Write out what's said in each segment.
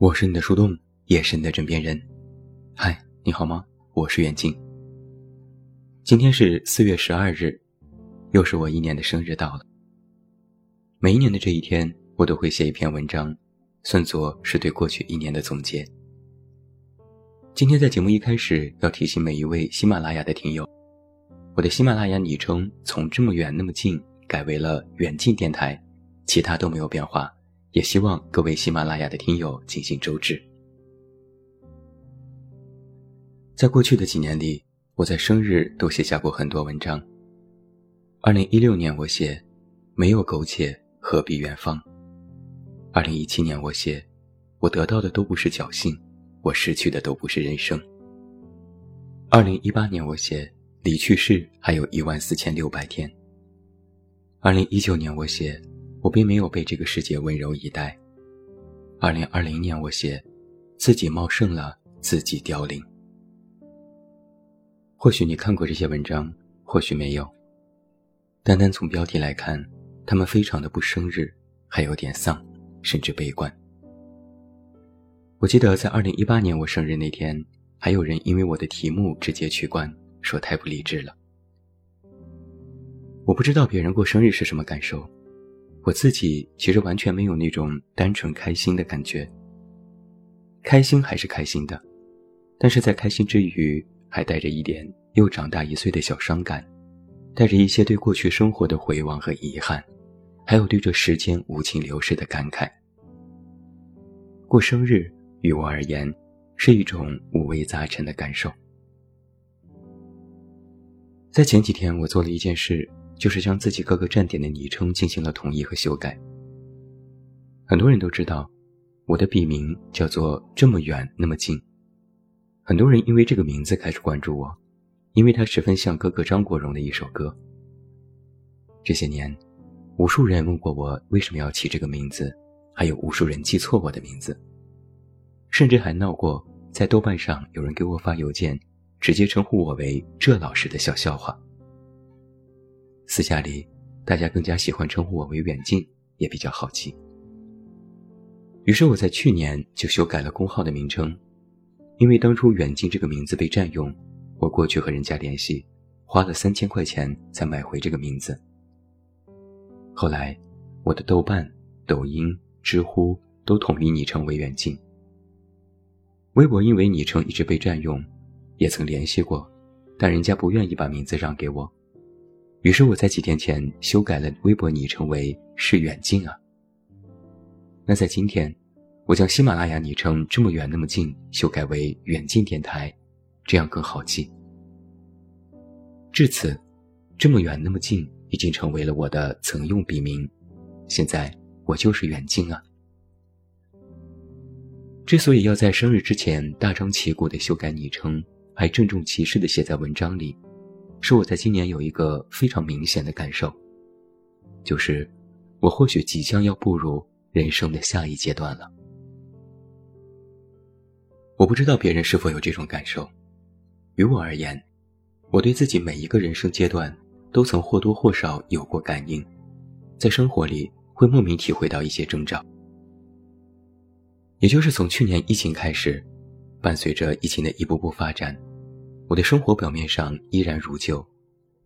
我是你的树洞，也是你的枕边人。嗨，你好吗？我是远近。今天是四月十二日，又是我一年的生日到了。每一年的这一天，我都会写一篇文章，算作是对过去一年的总结。今天在节目一开始要提醒每一位喜马拉雅的听友，我的喜马拉雅昵称从这么远那么近改为了远近电台，其他都没有变化。也希望各位喜马拉雅的听友进行周知。在过去的几年里，我在生日都写下过很多文章。二零一六年我写“没有苟且，何必远方”。二零一七年我写“我得到的都不是侥幸，我失去的都不是人生”。二零一八年我写“离去世还有一万四千六百天”。二零一九年我写。我并没有被这个世界温柔以待。二零二零年，我写自己茂盛了，自己凋零。或许你看过这些文章，或许没有。单单从标题来看，他们非常的不生日，还有点丧，甚至悲观。我记得在二零一八年我生日那天，还有人因为我的题目直接取关，说太不理智了。我不知道别人过生日是什么感受。我自己其实完全没有那种单纯开心的感觉。开心还是开心的，但是在开心之余，还带着一点又长大一岁的小伤感，带着一些对过去生活的回望和遗憾，还有对这时间无情流逝的感慨。过生日于我而言，是一种五味杂陈的感受。在前几天，我做了一件事。就是将自己各个站点的昵称进行了统一和修改。很多人都知道，我的笔名叫做“这么远那么近”。很多人因为这个名字开始关注我，因为它十分像哥哥张国荣的一首歌。这些年，无数人问过我为什么要起这个名字，还有无数人记错我的名字，甚至还闹过在豆瓣上有人给我发邮件，直接称呼我为“这老师”的小笑话。私下里，大家更加喜欢称呼我为远近，也比较好记。于是我在去年就修改了工号的名称，因为当初远近这个名字被占用，我过去和人家联系，花了三千块钱才买回这个名字。后来，我的豆瓣、抖音、知乎都统一昵称为远近。微博因为昵称一直被占用，也曾联系过，但人家不愿意把名字让给我。于是我在几天前修改了微博昵称为“是远近啊”。那在今天，我将喜马拉雅昵称“这么远那么近”修改为“远近电台”，这样更好记。至此，“这么远那么近”已经成为了我的曾用笔名。现在我就是远近啊。之所以要在生日之前大张旗鼓的修改昵称，还郑重其事的写在文章里。是我在今年有一个非常明显的感受，就是我或许即将要步入人生的下一阶段了。我不知道别人是否有这种感受，于我而言，我对自己每一个人生阶段都曾或多或少有过感应，在生活里会莫名体会到一些征兆。也就是从去年疫情开始，伴随着疫情的一步步发展。我的生活表面上依然如旧，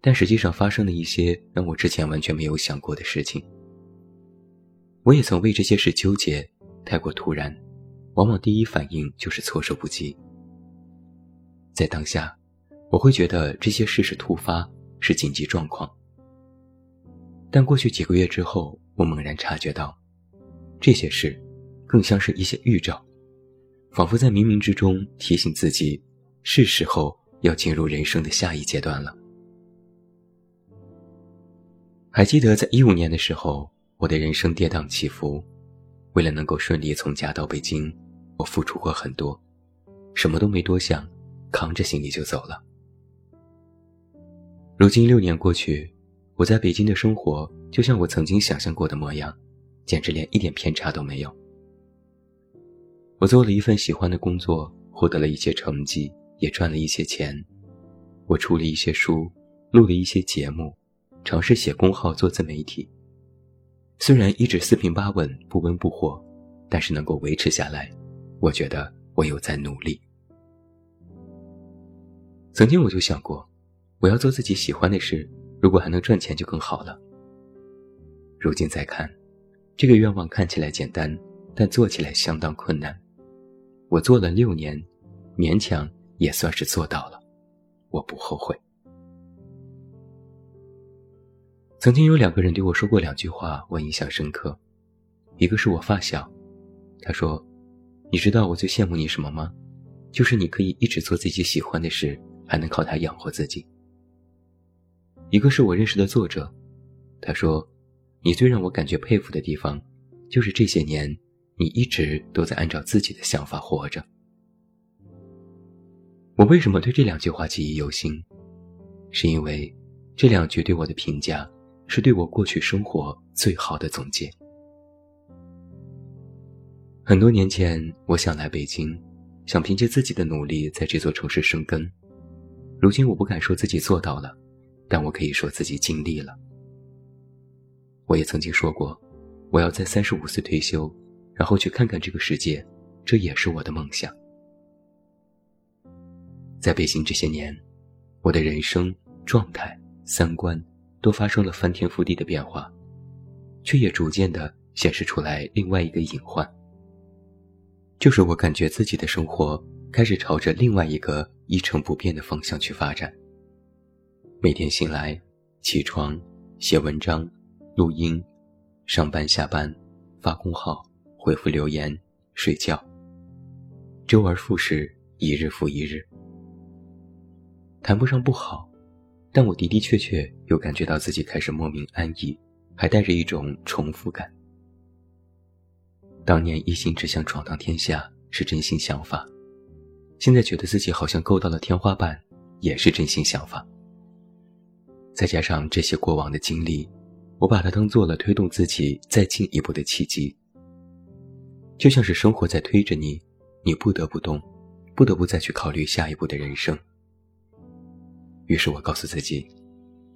但实际上发生了一些让我之前完全没有想过的事情。我也曾为这些事纠结，太过突然，往往第一反应就是措手不及。在当下，我会觉得这些事是突发，是紧急状况。但过去几个月之后，我猛然察觉到，这些事更像是一些预兆，仿佛在冥冥之中提醒自己，是时候。要进入人生的下一阶段了。还记得在一五年的时候，我的人生跌宕起伏，为了能够顺利从家到北京，我付出过很多，什么都没多想，扛着行李就走了。如今六年过去，我在北京的生活就像我曾经想象过的模样，简直连一点偏差都没有。我做了一份喜欢的工作，获得了一些成绩。也赚了一些钱，我出了一些书，录了一些节目，尝试写公号做自媒体。虽然一直四平八稳、不温不火，但是能够维持下来，我觉得我有在努力。曾经我就想过，我要做自己喜欢的事，如果还能赚钱就更好了。如今再看，这个愿望看起来简单，但做起来相当困难。我做了六年，勉强也算是做到了，我不后悔。曾经有两个人对我说过两句话，我印象深刻。一个是我发小，他说：“你知道我最羡慕你什么吗？就是你可以一直做自己喜欢的事，还能靠它养活自己。”一个是我认识的作者，他说。你最让我感觉佩服的地方，就是这些年，你一直都在按照自己的想法活着。我为什么对这两句话记忆犹新？是因为这两句对我的评价，是对我过去生活最好的总结。很多年前，我想来北京，想凭借自己的努力在这座城市生根。如今，我不敢说自己做到了，但我可以说自己尽力了。我也曾经说过，我要在三十五岁退休，然后去看看这个世界，这也是我的梦想。在北京这些年，我的人生状态、三观都发生了翻天覆地的变化，却也逐渐的显示出来另外一个隐患，就是我感觉自己的生活开始朝着另外一个一成不变的方向去发展。每天醒来，起床，写文章。录音，上班下班，发公号，回复留言，睡觉。周而复始，一日复一日。谈不上不好，但我的的确确有感觉到自己开始莫名安逸，还带着一种重复感。当年一心只想闯荡天下是真心想法，现在觉得自己好像够到了天花板，也是真心想法。再加上这些过往的经历。我把它当做了推动自己再进一步的契机，就像是生活在推着你，你不得不动，不得不再去考虑下一步的人生。于是我告诉自己，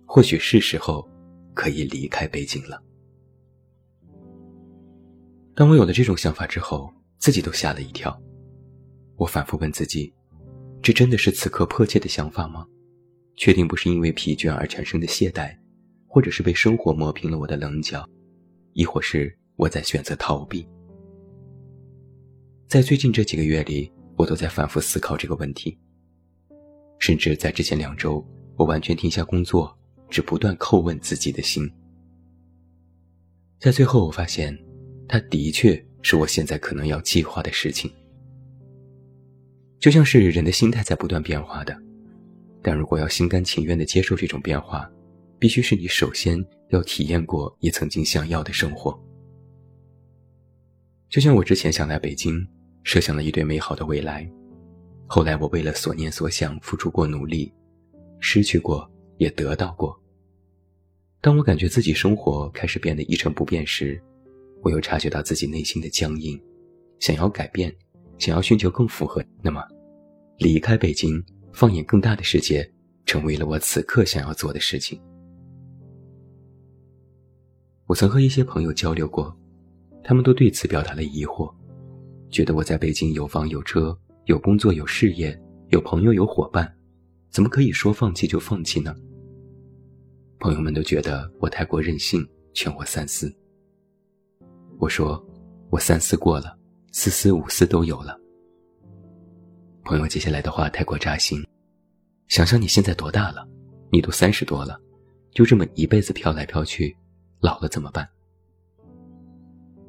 或许是时候可以离开北京了。当我有了这种想法之后，自己都吓了一跳。我反复问自己，这真的是此刻迫切的想法吗？确定不是因为疲倦而产生的懈怠？或者是被生活磨平了我的棱角，亦或是我在选择逃避。在最近这几个月里，我都在反复思考这个问题。甚至在之前两周，我完全停下工作，只不断叩问自己的心。在最后，我发现，它的确是我现在可能要计划的事情。就像是人的心态在不断变化的，但如果要心甘情愿地接受这种变化，必须是你首先要体验过也曾经想要的生活，就像我之前想来北京，设想了一对美好的未来，后来我为了所念所想付出过努力，失去过也得到过。当我感觉自己生活开始变得一成不变时，我又察觉到自己内心的僵硬，想要改变，想要寻求更符合，那么离开北京，放眼更大的世界，成为了我此刻想要做的事情。我曾和一些朋友交流过，他们都对此表达了疑惑，觉得我在北京有房有车有工作有事业有朋友有伙伴，怎么可以说放弃就放弃呢？朋友们都觉得我太过任性，劝我三思。我说，我三思过了，四思五思都有了。朋友接下来的话太过扎心，想想你现在多大了，你都三十多了，就这么一辈子飘来飘去。老了怎么办？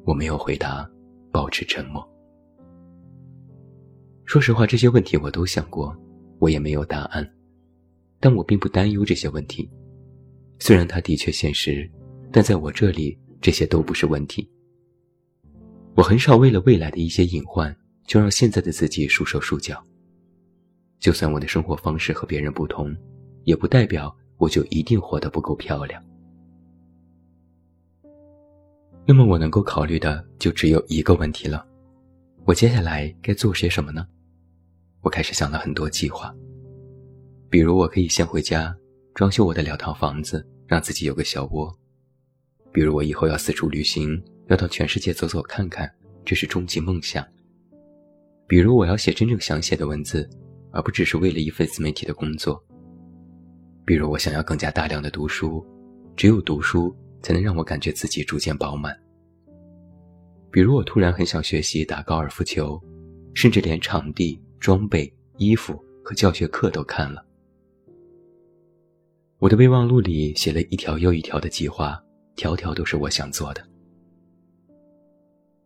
我没有回答，保持沉默。说实话，这些问题我都想过，我也没有答案，但我并不担忧这些问题。虽然它的确现实，但在我这里，这些都不是问题。我很少为了未来的一些隐患，就让现在的自己束手束脚。就算我的生活方式和别人不同，也不代表我就一定活得不够漂亮。那么我能够考虑的就只有一个问题了，我接下来该做些什么呢？我开始想了很多计划，比如我可以先回家装修我的两套房子，让自己有个小窝；比如我以后要四处旅行，要到全世界走走看看，这是终极梦想；比如我要写真正想写的文字，而不只是为了一份自媒体的工作。比如我想要更加大量的读书，只有读书才能让我感觉自己逐渐饱满。比如我突然很想学习打高尔夫球，甚至连场地、装备、衣服和教学课都看了。我的备忘录里写了一条又一条的计划，条条都是我想做的。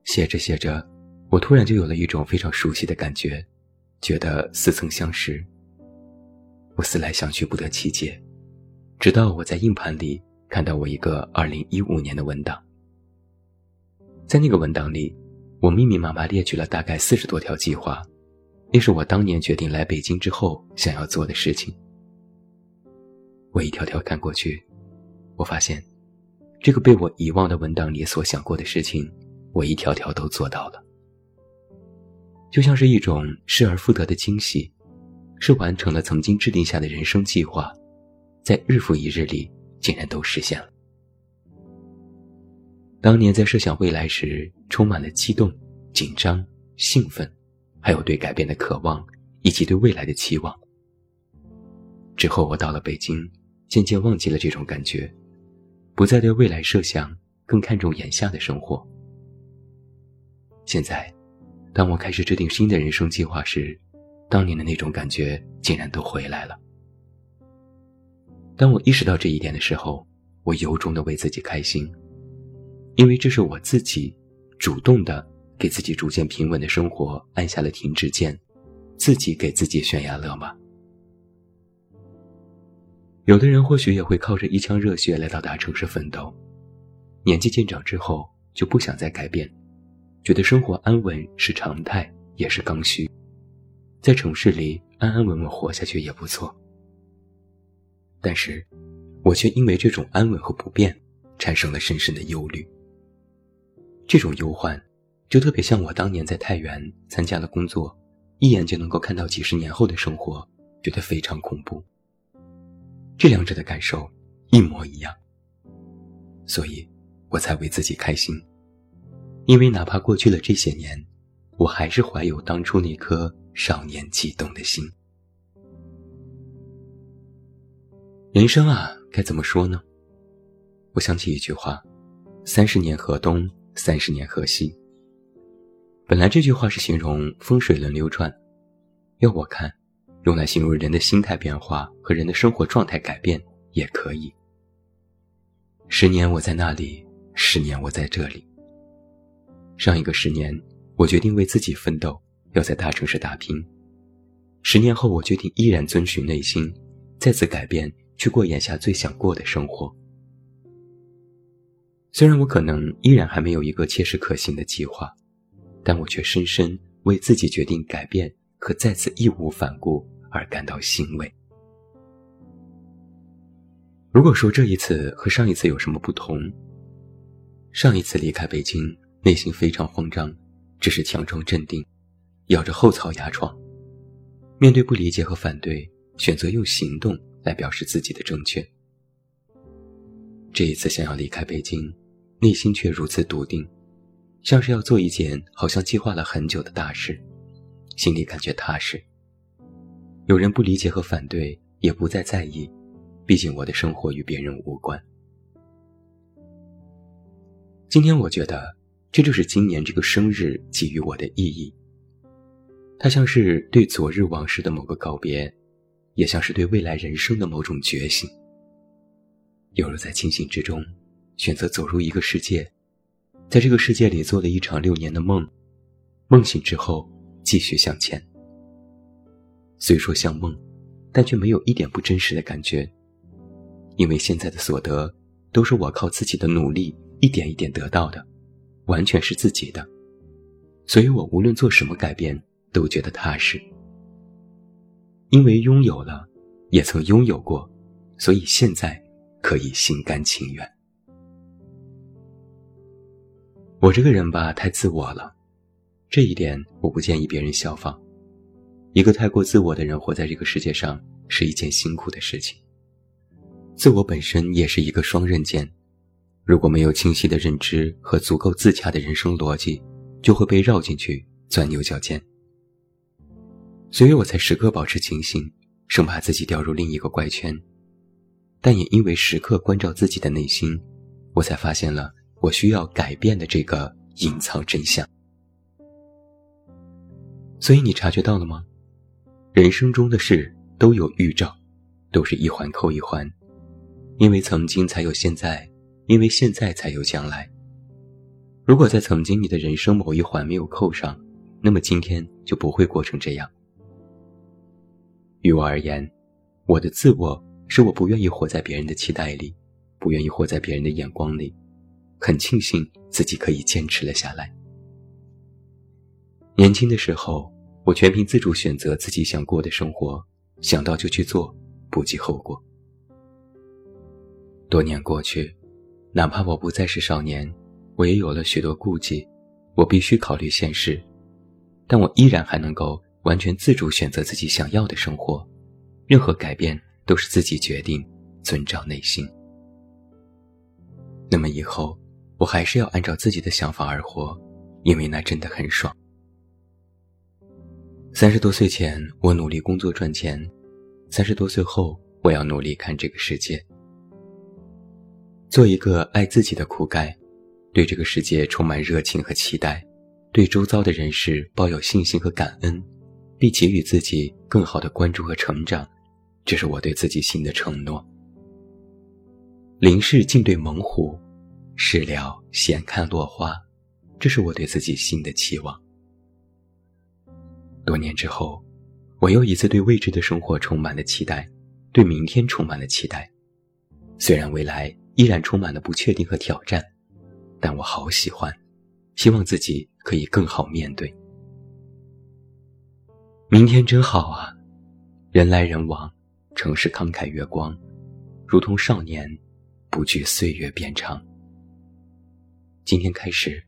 写着写着，我突然就有了一种非常熟悉的感觉，觉得似曾相识。我思来想去不得其解，直到我在硬盘里看到我一个2015年的文档。在那个文档里，我密密麻麻列举了大概四十多条计划，那是我当年决定来北京之后想要做的事情。我一条条看过去，我发现，这个被我遗忘的文档里所想过的事情，我一条条都做到了，就像是一种失而复得的惊喜，是完成了曾经制定下的人生计划，在日复一日里竟然都实现了。当年在设想未来时，充满了激动、紧张、兴奋，还有对改变的渴望，以及对未来的期望。之后我到了北京，渐渐忘记了这种感觉，不再对未来设想，更看重眼下的生活。现在，当我开始制定新的人生计划时，当年的那种感觉竟然都回来了。当我意识到这一点的时候，我由衷的为自己开心。因为这是我自己主动的给自己逐渐平稳的生活按下了停止键，自己给自己悬崖勒马。有的人或许也会靠着一腔热血来到大城市奋斗，年纪渐长之后就不想再改变，觉得生活安稳是常态，也是刚需，在城市里安安稳稳活下去也不错。但是，我却因为这种安稳和不变，产生了深深的忧虑。这种忧患，就特别像我当年在太原参加了工作，一眼就能够看到几十年后的生活，觉得非常恐怖。这两者的感受一模一样，所以我才为自己开心，因为哪怕过去了这些年，我还是怀有当初那颗少年悸动的心。人生啊，该怎么说呢？我想起一句话：“三十年河东。”三十年河西。本来这句话是形容风水轮流转，要我看，用来形容人的心态变化和人的生活状态改变也可以。十年我在那里，十年我在这里。上一个十年，我决定为自己奋斗，要在大城市打拼。十年后，我决定依然遵循内心，再次改变，去过眼下最想过的生活。虽然我可能依然还没有一个切实可行的计划，但我却深深为自己决定改变和再次义无反顾而感到欣慰。如果说这一次和上一次有什么不同，上一次离开北京，内心非常慌张，只是强装镇定，咬着后槽牙闯，面对不理解和反对，选择用行动来表示自己的正确。这一次想要离开北京。内心却如此笃定，像是要做一件好像计划了很久的大事，心里感觉踏实。有人不理解和反对，也不再在意，毕竟我的生活与别人无关。今天我觉得，这就是今年这个生日给予我的意义。它像是对昨日往事的某个告别，也像是对未来人生的某种觉醒。犹如在清醒之中。选择走入一个世界，在这个世界里做了一场六年的梦，梦醒之后继续向前。虽说像梦，但却没有一点不真实的感觉，因为现在的所得都是我靠自己的努力一点一点得到的，完全是自己的，所以我无论做什么改变都觉得踏实。因为拥有了，也曾拥有过，所以现在可以心甘情愿。我这个人吧，太自我了，这一点我不建议别人效仿。一个太过自我的人活在这个世界上是一件辛苦的事情。自我本身也是一个双刃剑，如果没有清晰的认知和足够自洽的人生逻辑，就会被绕进去钻牛角尖。所以我才时刻保持清醒，生怕自己掉入另一个怪圈。但也因为时刻关照自己的内心，我才发现了我需要改变的这个隐藏真相。所以你察觉到了吗？人生中的事都有预兆，都是一环扣一环，因为曾经才有现在，因为现在才有将来。如果在曾经你的人生某一环没有扣上，那么今天就不会过成这样。于我而言，我的自我是我不愿意活在别人的期待里，不愿意活在别人的眼光里，很庆幸自己可以坚持了下来。年轻的时候，我全凭自主选择自己想过的生活，想到就去做，不计后果。多年过去，哪怕我不再是少年，我也有了许多顾忌，我必须考虑现实。但我依然还能够完全自主选择自己想要的生活，任何改变都是自己决定，遵照内心。那么以后，我还是要按照自己的想法而活，因为那真的很爽。三十多岁前，我努力工作赚钱；三十多岁后，我要努力看这个世界，做一个爱自己的苦盖，对这个世界充满热情和期待。对周遭的人事抱有信心和感恩，并给予自己更好的关注和成长，这是我对自己新的承诺。林氏静对猛虎，事了闲看落花，这是我对自己新的期望。多年之后，我又一次对未知的生活充满了期待，对明天充满了期待。虽然未来依然充满了不确定和挑战，但我好喜欢。希望自己可以更好面对。明天真好啊，人来人往，城市慷慨月光，如同少年，不惧岁月变长。今天开始，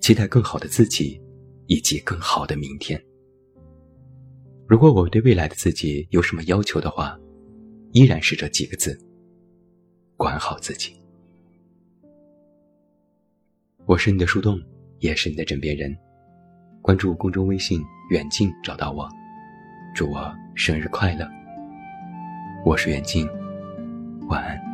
期待更好的自己，以及更好的明天。如果我对未来的自己有什么要求的话，依然是这几个字：管好自己。我是你的树洞。也是你的枕边人，关注公众微信“远近”找到我，祝我生日快乐。我是远近，晚安。